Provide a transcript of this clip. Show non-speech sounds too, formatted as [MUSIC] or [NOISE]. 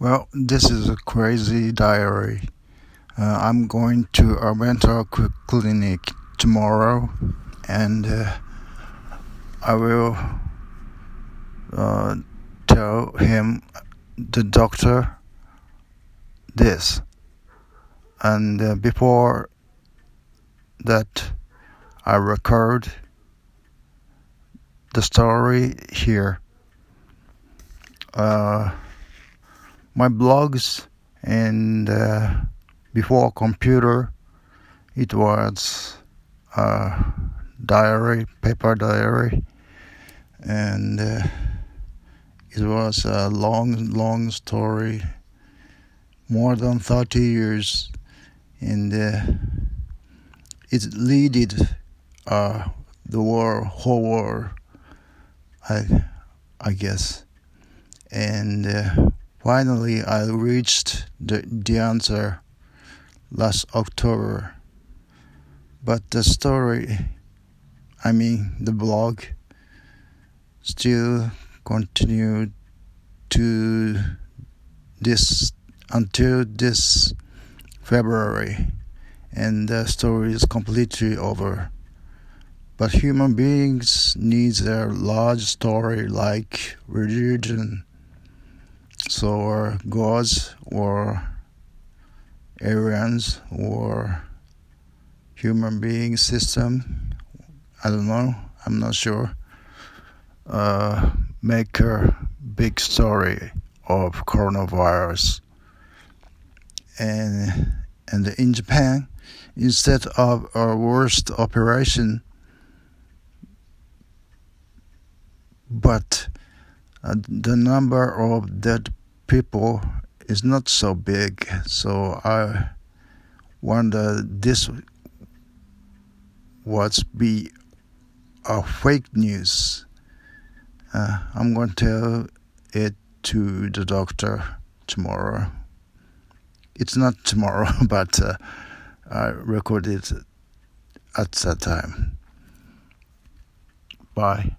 Well, this is a crazy diary. Uh, I'm going to a mental clinic tomorrow, and uh, I will uh, tell him, the doctor, this. And uh, before that, I record the story here. Uh, my blogs and uh, before computer it was a diary paper diary. And uh, it was a long long story more than 30 years. And uh, it leaded uh, the war whole war I I guess. And uh, Finally, I reached the, the answer last October. But the story, I mean, the blog, still continued to this until this February, and the story is completely over. But human beings need a large story like religion so gods or aliens or human being system i don't know i'm not sure uh, make a big story of coronavirus. And and in japan instead of a worst operation but uh, the number of dead people is not so big. So I wonder this was be a fake news. Uh, I'm going to tell it to the doctor tomorrow. It's not tomorrow, [LAUGHS] but uh, I recorded it at that time. Bye.